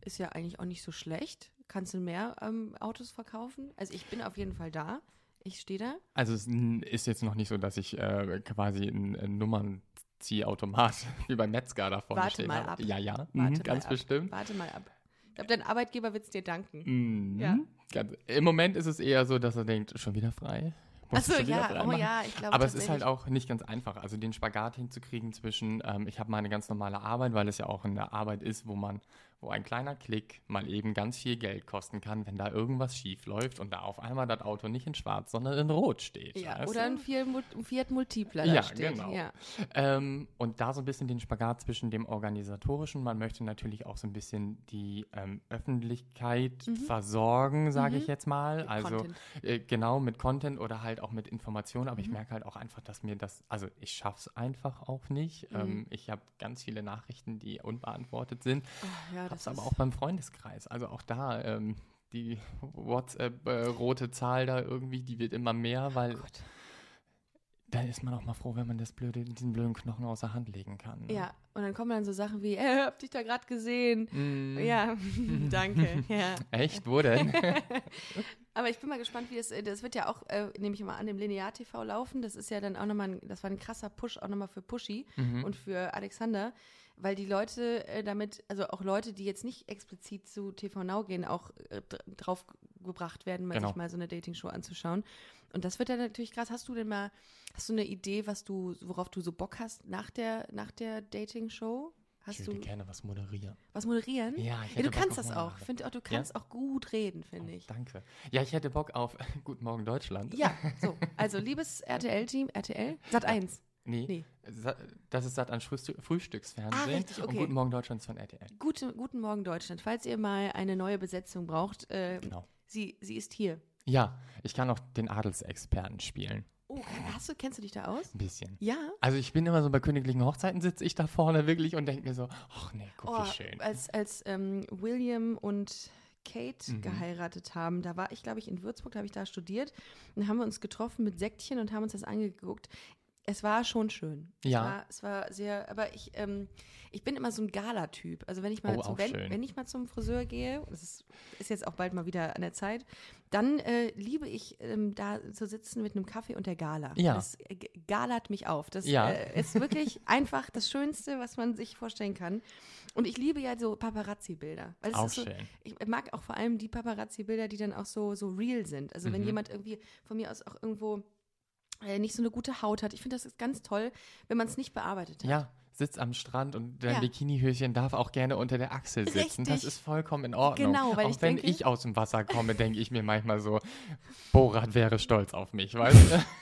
Ist ja eigentlich auch nicht so schlecht. Kannst du mehr ähm, Autos verkaufen? Also ich bin auf jeden Fall da. Ich stehe da. Also es ist jetzt noch nicht so, dass ich äh, quasi ein, ein Nummernziehautomat wie beim Metzger da vorne Warte stehen mal habe. ab. Ja, ja, mhm, ganz ab. bestimmt. Warte mal ab. Ich glaube, dein Arbeitgeber wird es dir danken. Mhm. Ja. Ganz, Im Moment ist es eher so, dass er denkt, schon wieder frei. Achso, ja, oh ja, ich glaube Aber es ist halt auch nicht ganz einfach, also den Spagat hinzukriegen zwischen, ähm, ich habe meine ganz normale Arbeit, weil es ja auch eine Arbeit ist, wo man, wo ein kleiner Klick mal eben ganz viel Geld kosten kann, wenn da irgendwas schief läuft und da auf einmal das Auto nicht in schwarz, sondern in rot steht. Ja, weißt oder ein Fiat, Multipler Ja, steht. genau. Ja. Ähm, und da so ein bisschen den Spagat zwischen dem Organisatorischen, man möchte natürlich auch so ein bisschen die ähm, Öffentlichkeit versorgen, sage Mhm. ich jetzt mal. Mit also äh, genau mit Content oder halt auch mit Informationen, aber ich Mhm. merke halt auch einfach, dass mir das, also ich schaffe es einfach auch nicht. Mhm. Ähm, ich habe ganz viele Nachrichten, die unbeantwortet sind, Oh, ja, hab's das aber auch beim Freundeskreis, also auch da ähm, die WhatsApp-rote Zahl da irgendwie, die wird immer mehr, weil oh. Da ist man auch mal froh, wenn man das blöde, diesen blöden Knochen aus der Hand legen kann. ne? Ja, und dann kommen dann so Sachen wie, äh, hab dich da gerade gesehen. Mm. Ja, danke. Ja. Echt? Wo denn? Aber ich bin mal gespannt, wie es, äh, das wird ja auch, äh, nehme ich mal an, im Linear-TV laufen. Das ist ja dann auch nochmal, ein, das war ein krasser Push auch nochmal für Pushy Mhm. und für Alexander, weil die Leute äh, damit, also auch Leute, die jetzt nicht explizit zu TV Now gehen, auch äh, dr- drauf gebracht werden, mal Genau. sich mal so eine Dating-Show anzuschauen. Und das wird dann natürlich krass. Hast du denn mal, hast du eine Idee, was du, worauf du so Bock hast nach der, nach der Dating-Show? Hast ich du würde gerne was moderieren. was moderieren? Ja, ich Ja, hätte du Bock kannst das auch. Ich finde auch, du kannst auch gut reden, finde Oh, ich. danke. Ja, ich hätte Bock auf Guten Morgen Deutschland. Ja, so. Also, liebes RTL-Team, RTL, Sat 1. Nee, Nee. Das ist Sat an Frühstück, Frühstücksfernsehen. Ah, richtig, okay. Und Guten Morgen Deutschland von RTL. Gute, guten Morgen, Deutschland. Falls ihr mal eine neue Besetzung braucht, äh, Genau. sie, sie ist hier. Ja, ich kann auch den Adelsexperten spielen. Oh, hast du, kennst du dich da aus? Ein bisschen. Ja. Also ich bin immer so bei königlichen Hochzeiten sitze ich da vorne wirklich und denke mir so, ach nee, guck Oh, wie schön. als als ähm, William und Kate Mhm. geheiratet haben, da war ich, glaube ich, in Würzburg, da habe ich da studiert. Und dann haben wir uns getroffen mit Säckchen und haben uns das angeguckt. Es war schon schön. Ja. Es war, es war sehr, aber ich, ähm, ich bin immer so ein Gala-Typ. Also wenn ich mal Oh, zum, wenn, wenn ich mal zum Friseur gehe, das ist, ist jetzt auch bald mal wieder an der Zeit, dann äh, liebe ich ähm, da zu sitzen mit einem Kaffee und der Gala. Ja. Das äh, galert mich auf. Das Ja. äh, ist wirklich einfach das Schönste, was man sich vorstellen kann. Und ich liebe ja so Paparazzi-Bilder. Auch ist so, schön. ich mag auch vor allem die Paparazzi-Bilder, die dann auch so, so real sind. Also wenn Mhm. jemand irgendwie von mir aus auch irgendwo nicht so eine gute Haut hat. Ich finde, das ist ganz toll, wenn man es nicht bearbeitet hat. Ja, sitzt am Strand und dein Ja. Bikinihöschen darf auch gerne unter der Achsel sitzen. Das Richtig. ist vollkommen in Ordnung. Genau, weil auch ich wenn denke- ich aus dem Wasser komme, denke ich mir manchmal so, Borat wäre stolz auf mich, weißt du?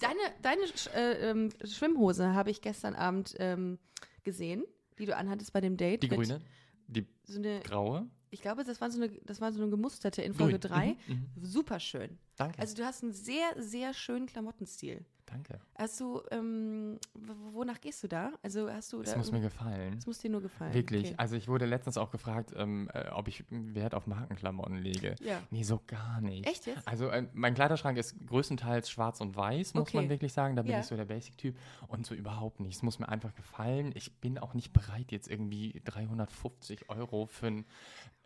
Deine, deine äh, ähm, Schwimmhose habe ich gestern Abend ähm, gesehen, die du anhattest bei dem Date. Die grüne, die So graue. Ich glaube, das war so eine, das war so eine gemusterte in Folge Grün. 3. Mhm, mhm. Super schön. Danke, Also du hast einen sehr, sehr schönen Klamottenstil. Danke. Hast du, ähm, wonach gehst du da? Also hast du Es muss mir gefallen. es muss dir nur gefallen. Wirklich. Okay. Also ich wurde letztens auch gefragt, ähm, äh, ob ich Wert auf Markenklamotten lege. Ja. Nee, so gar nicht. Echt jetzt? Also äh, mein Kleiderschrank ist größtenteils schwarz und weiß, muss Okay. man wirklich sagen. Da bin Ja. ich so der Basic-Typ. Und so überhaupt nicht. Es muss mir einfach gefallen. Ich bin auch nicht bereit, jetzt irgendwie 350 Euro für ein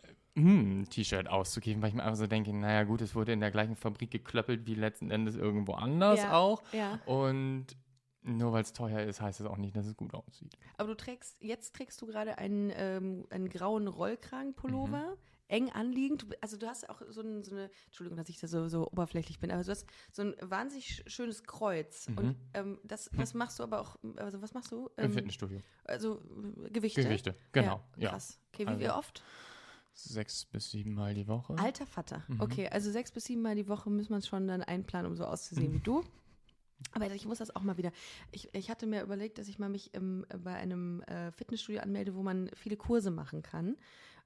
äh, T-Shirt auszugeben, weil ich mir einfach so denke, naja gut, es wurde in der gleichen Fabrik geklöppelt wie letzten Endes irgendwo anders Ja. auch. Ja. Und nur weil es teuer ist, heißt es auch nicht, dass es gut aussieht. Aber du trägst, jetzt trägst du gerade einen, ähm, einen grauen Rollkragenpullover, eng anliegend. Also du hast auch so, ein, so eine, Entschuldigung, dass ich da so, so oberflächlich bin, aber du hast so ein wahnsinnig sch- schönes Kreuz. Mhm. Und ähm, das, das machst du aber auch, also was machst du? Im Ähm, Fitnessstudio. Also äh, Gewichte. Gewichte, genau. Ja, Ja. krass. Okay, wie, Also- wie oft? Sechs bis sieben Mal die Woche. Alter Vater. Mhm. Okay, also sechs bis sieben Mal die Woche muss man schon dann einplanen, um so auszusehen wie du. Aber ich muss das auch mal wieder. Ich, ich hatte mir überlegt, dass ich mal mich im, bei einem äh, Fitnessstudio anmelde, wo man viele Kurse machen kann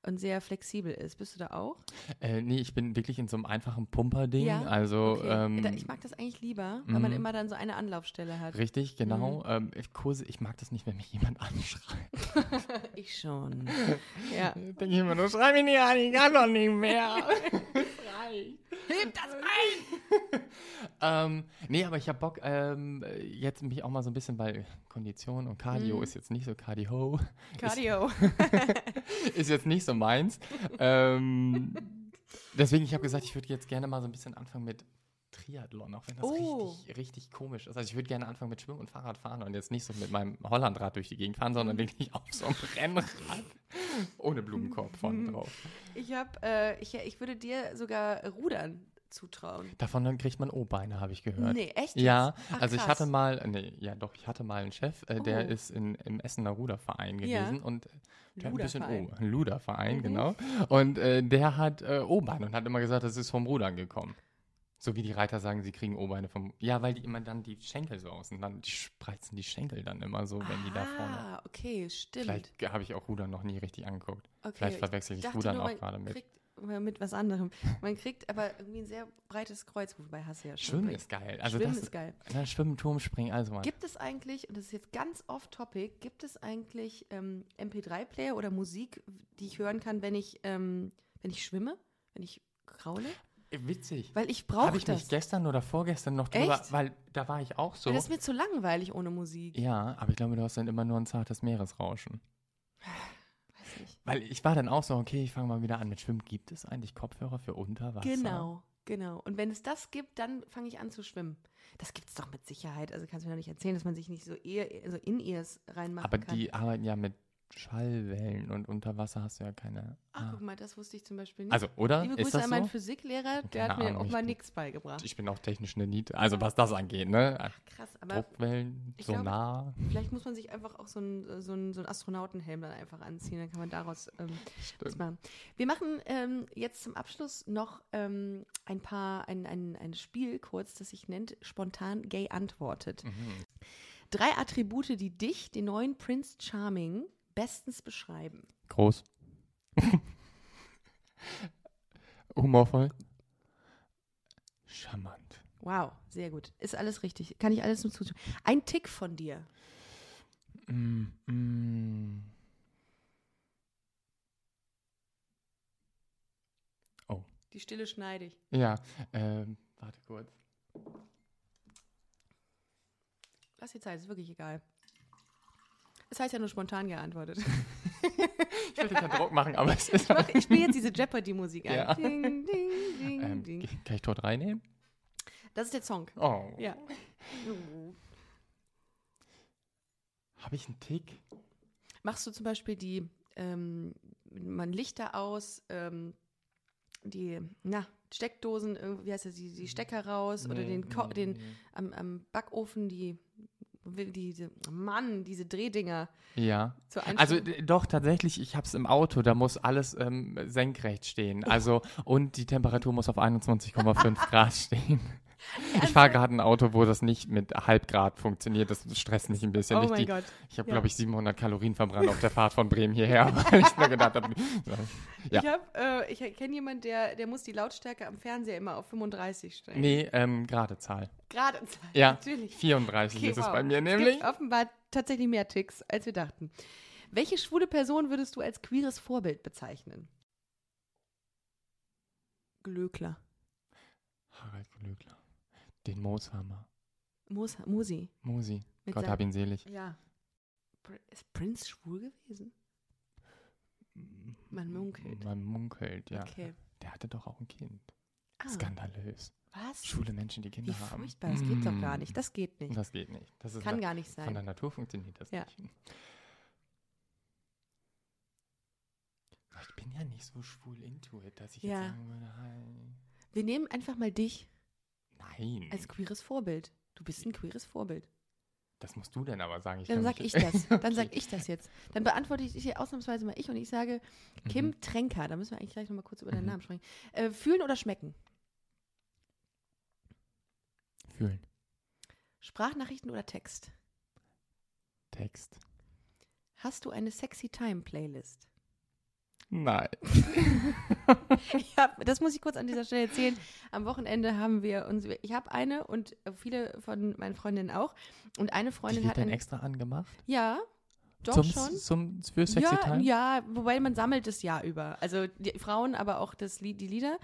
und sehr flexibel ist. Bist du da auch? Äh, nee, ich bin wirklich in so einem einfachen Pumperding. Also Okay. ähm, ich mag das eigentlich lieber, weil man mhm. immer dann so eine Anlaufstelle hat. richtig, Mhm. genau. Ähm, ich Kurse, ich mag das nicht, wenn mich jemand anschreit. Ich schon. ja. Denke ich immer nur, schrei mich nicht an, ich kann doch nicht mehr. Frei. Heb das ein! ähm, nee, aber ich habe Bock, ähm, jetzt mich auch mal so ein bisschen, weil Kondition und Cardio Mhm. ist jetzt nicht so Cardio, Cardio. ist jetzt nicht so meins. ähm, deswegen, ich habe gesagt, ich würde jetzt gerne mal so ein bisschen anfangen mit Triathlon, auch wenn das Oh. richtig, richtig komisch ist. Also ich würde gerne anfangen mit Schwimmen und Fahrradfahren und jetzt nicht so mit meinem Hollandrad durch die Gegend fahren, Mhm. sondern wirklich auf so einem Rennrad ohne Blumenkorb vorne Mhm. drauf. Ich, hab, äh, ich, ich würde dir sogar Rudern zutrauen. Davon dann kriegt man O-Beine, habe ich gehört. Nee, echt? Ja? Ach, also ich krass. hatte mal, nee, ja doch, ich hatte mal einen Chef, äh, der Oh. ist in, im Essener Ruderverein Ja. gewesen und der hat ein bisschen. O, ein Luderverein, Mhm. genau. Und äh, der hat äh, O-Beine und hat immer gesagt, das ist vom Rudern gekommen. So wie die Reiter sagen, sie kriegen O-Beine vom, ja, weil die immer dann die Schenkel so aus und dann die spreizen die Schenkel dann immer so, wenn die da vorne. Ah, okay, stimmt. Vielleicht habe ich auch Rudern noch nie richtig angeguckt. okay, Vielleicht verwechsel ich dachte Rudern nur, auch man gerade mit. Kriegt mit was anderem. Man kriegt aber irgendwie ein sehr breites Kreuz, wobei hast du ja schon. Schwimmen bei- ist geil. Also Schwimmen das, ist geil. Na, Schwimmen, Turm, Springen, also mal. Gibt es eigentlich, und das ist jetzt ganz off-topic, gibt es eigentlich ähm, MP3-Player oder Musik, die ich hören kann, wenn ich, ähm, wenn ich schwimme, wenn ich kraule? Witzig. Weil ich Habe brauche ich das. mich gestern oder vorgestern noch drüber, Echt? weil da war ich auch so. Weil das ist mir zu langweilig ohne Musik. Ja, aber ich glaube, du hast dann immer nur ein zartes Meeresrauschen. Weiß nicht. Weil ich war dann auch so, okay, ich fange mal wieder an mit Schwimmen. Gibt es eigentlich Kopfhörer für Unterwasser? Genau, genau. Und wenn es das gibt, dann fange ich an zu schwimmen. Das gibt es doch mit Sicherheit. Also kannst du mir doch nicht erzählen, dass man sich nicht so, ear, so In-Ears reinmachen Aber kann. die arbeiten ja mit Schallwellen und unter Wasser hast du ja keine. Ach, Ah. guck mal, das wusste ich zum Beispiel nicht. Also, oder? Liebe Ist Grüße das an meinen so? Physiklehrer, der Keine hat mir Ahnung, auch mal nichts beigebracht. Ich bin auch technisch eine Niete. Also, was das angeht, ne? Krass, aber Druckwellen, Sonar. vielleicht muss man sich einfach auch so einen so so einen Astronautenhelm dann einfach anziehen, dann kann man daraus ähm, was machen. Wir machen ähm, jetzt zum Abschluss noch ähm, ein paar, ein, ein, ein Spiel kurz, das sich nennt Spontan Gay Antwortet. Mhm. Drei Attribute, die dich, den neuen Prince Charming, bestens beschreiben. Groß. Humorvoll. Charmant. Wow, sehr gut. Ist alles richtig. Kann ich alles nur zustimmen. Ein Tick von dir. Mm, mm. Die Stille schneide ich. Ja, ähm, warte kurz. Lass die Zeit, ist wirklich egal. Es heißt ja nur spontan geantwortet. Ich will dir keinen Druck machen, aber es ist. Mach- Ich spiele jetzt diese Jeopardy-Musik ein. Ja. Ding, ding, ding, Ähm, ding. kann ich dort reinnehmen? Das ist der Song. Oh. Ja. Habe ich einen Tick? Machst du zum Beispiel die, ähm, man Lichter aus, ähm, die, na, Steckdosen, wie heißt das, die, die Stecker raus oder Nee, den, Ko nee, den nee. am, am Backofen die, diese, Mann, diese Drehdinger Ja. Also doch, tatsächlich, ich habe es im Auto, da muss alles ähm, senkrecht stehen. Also, und die Temperatur muss auf 21,5 Grad stehen. Ich fahre gerade ein Auto, wo das nicht mit Halbgrad funktioniert. Das stresst mich ein bisschen. oh nicht mein die, Gott. Ich habe, Ja. glaube ich, 700 Kalorien verbrannt auf der Fahrt von Bremen hierher, weil ich mir gedacht habe, Ja. Ich, hab, äh, ich kenne jemanden, der, der muss die Lautstärke am Fernseher immer auf 35 stellen. nee, ähm, gerade Zahl. Gerade Ja, natürlich. 34 Okay, ist es wow. bei mir Es nämlich. gibt offenbar tatsächlich mehr Ticks, als wir dachten. Welche schwule Person würdest du als queeres Vorbild bezeichnen? Glöckler. Harald Glöckler. Den Mooshammer. Mus Musi. Musi. Mit Gott hab ihn selig. Ja. Ist Prince schwul gewesen? Man munkelt. Man munkelt, ja. Okay. Der hatte doch auch ein Kind. Ah, Skandalös. was? Schwule Menschen, die Wie Kinder haben. furchtbar. Das geht doch gar Mm. nicht. Das geht nicht. Das geht nicht. Das ist Kann gar nicht Von der sein. Natur funktioniert das Ja. nicht. Ich bin ja nicht so schwul into it, dass ich Ja. jetzt sagen würde, hi. Wir nehmen einfach mal dich Nein. als queeres Vorbild. Du bist ein queeres Vorbild. das musst du denn aber sagen. Ich Dann sag ich das. Dann Okay. sag ich das jetzt. Dann beantworte ich hier ausnahmsweise mal ich und ich sage Kim Mhm. Tränker. Da müssen wir eigentlich gleich nochmal kurz über deinen Mhm. Namen sprechen. Äh, fühlen oder schmecken? Fühlen. Sprachnachrichten oder Text? Text. Hast du eine Sexy Time Playlist? Nein. Hab, das muss ich kurz an dieser Stelle erzählen. Am Wochenende haben wir uns, ich habe eine und viele von meinen Freundinnen auch. Und eine Die Freundin wird hat denn ein, extra angemacht? ja, doch zum, schon. Zum, für Sexy ja, Time? ja, wobei man sammelt das Jahr über. Also die Frauen, aber auch das Lied, die Lieder.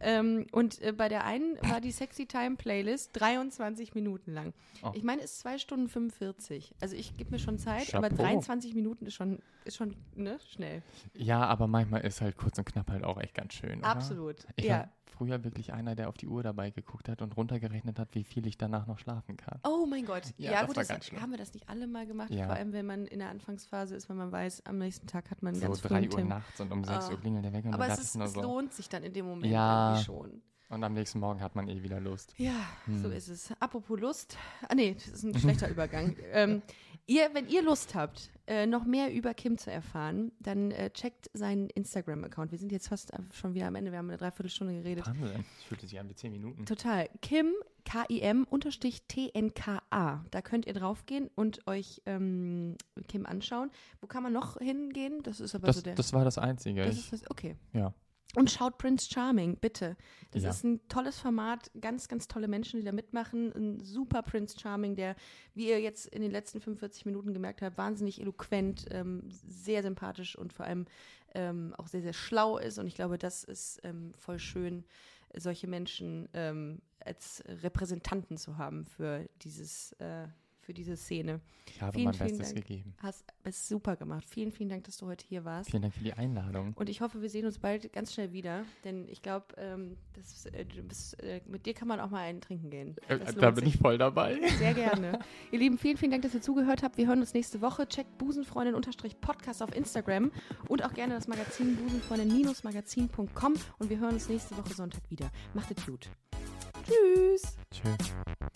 Ähm, und äh, bei der einen war die Sexy Time Playlist 23 Minuten lang. Oh. Ich meine, es ist 2 Stunden 45. Also ich gebe mir schon Zeit, aber Chapeau. 23 Minuten ist schon, ist schon ne, schnell. Ja, aber manchmal ist halt kurz und knapp halt auch echt ganz schön. Oder? Absolut. Ich ja. Früher wirklich einer, der auf die Uhr dabei geguckt hat und runtergerechnet hat, wie viel ich danach noch schlafen kann. Oh mein Gott. Ja, Ja, das gut, das haben wir das nicht alle mal gemacht. Ja. Vor allem, wenn man in der Anfangsphase ist, wenn man weiß, am nächsten Tag hat man So ganz drei frühen Uhr nachts und um sechs Ah. Uhr klingelt der weg und Aber es, ist, es so. lohnt sich dann in dem Moment Ja. irgendwie schon. Und am nächsten Morgen hat man eh wieder Lust. Ja, so Hm. ist es. Apropos Lust. Ah, nee, das ist ein schlechter Übergang. Ähm, ihr, wenn ihr Lust habt, äh, noch mehr über Kim zu erfahren, dann äh, checkt seinen Instagram-Account. Wir sind jetzt fast schon wieder am Ende. Wir haben eine Dreiviertelstunde geredet. Wahnsinn. Ich fühlte sich an wie zehn Minuten. Total. Kim, K-I-M, unterstrich T-N-K-A. Da könnt ihr draufgehen und euch ähm, Kim anschauen. Wo kann man noch hingehen? Das ist aber Das, so der. das war das Einzige. das ist das, okay. ja. Und schaut Prince Charming, bitte. Das Ja. ist ein tolles Format, ganz, ganz tolle Menschen, die da mitmachen. Ein super Prince Charming, der, wie ihr jetzt in den letzten 45 Minuten gemerkt habt, wahnsinnig eloquent, ähm, sehr sympathisch und vor allem ähm, auch sehr, sehr schlau ist. Und ich glaube, das ist ähm, voll schön, solche Menschen ähm, als Repräsentanten zu haben für dieses äh, für diese Szene. Ich habe Vielen, mein vielen Bestes Dank. gegeben. Hast es super gemacht. Vielen, vielen Dank, dass du heute hier warst. Vielen Dank für die Einladung. Und ich hoffe, wir sehen uns bald ganz schnell wieder, denn ich glaube, ähm, das, äh, du bist, äh, mit dir kann man auch mal einen trinken gehen. Äh, da bin sich. ich voll dabei. Sehr gerne. Ihr Lieben, vielen, vielen Dank, dass ihr zugehört habt. Wir hören uns nächste Woche. Checkt Busenfreundin-Podcast auf Instagram und auch gerne das Magazin busenfreundin-magazin.com und wir hören uns nächste Woche Sonntag wieder. Macht es gut. Tschüss. Tschüss.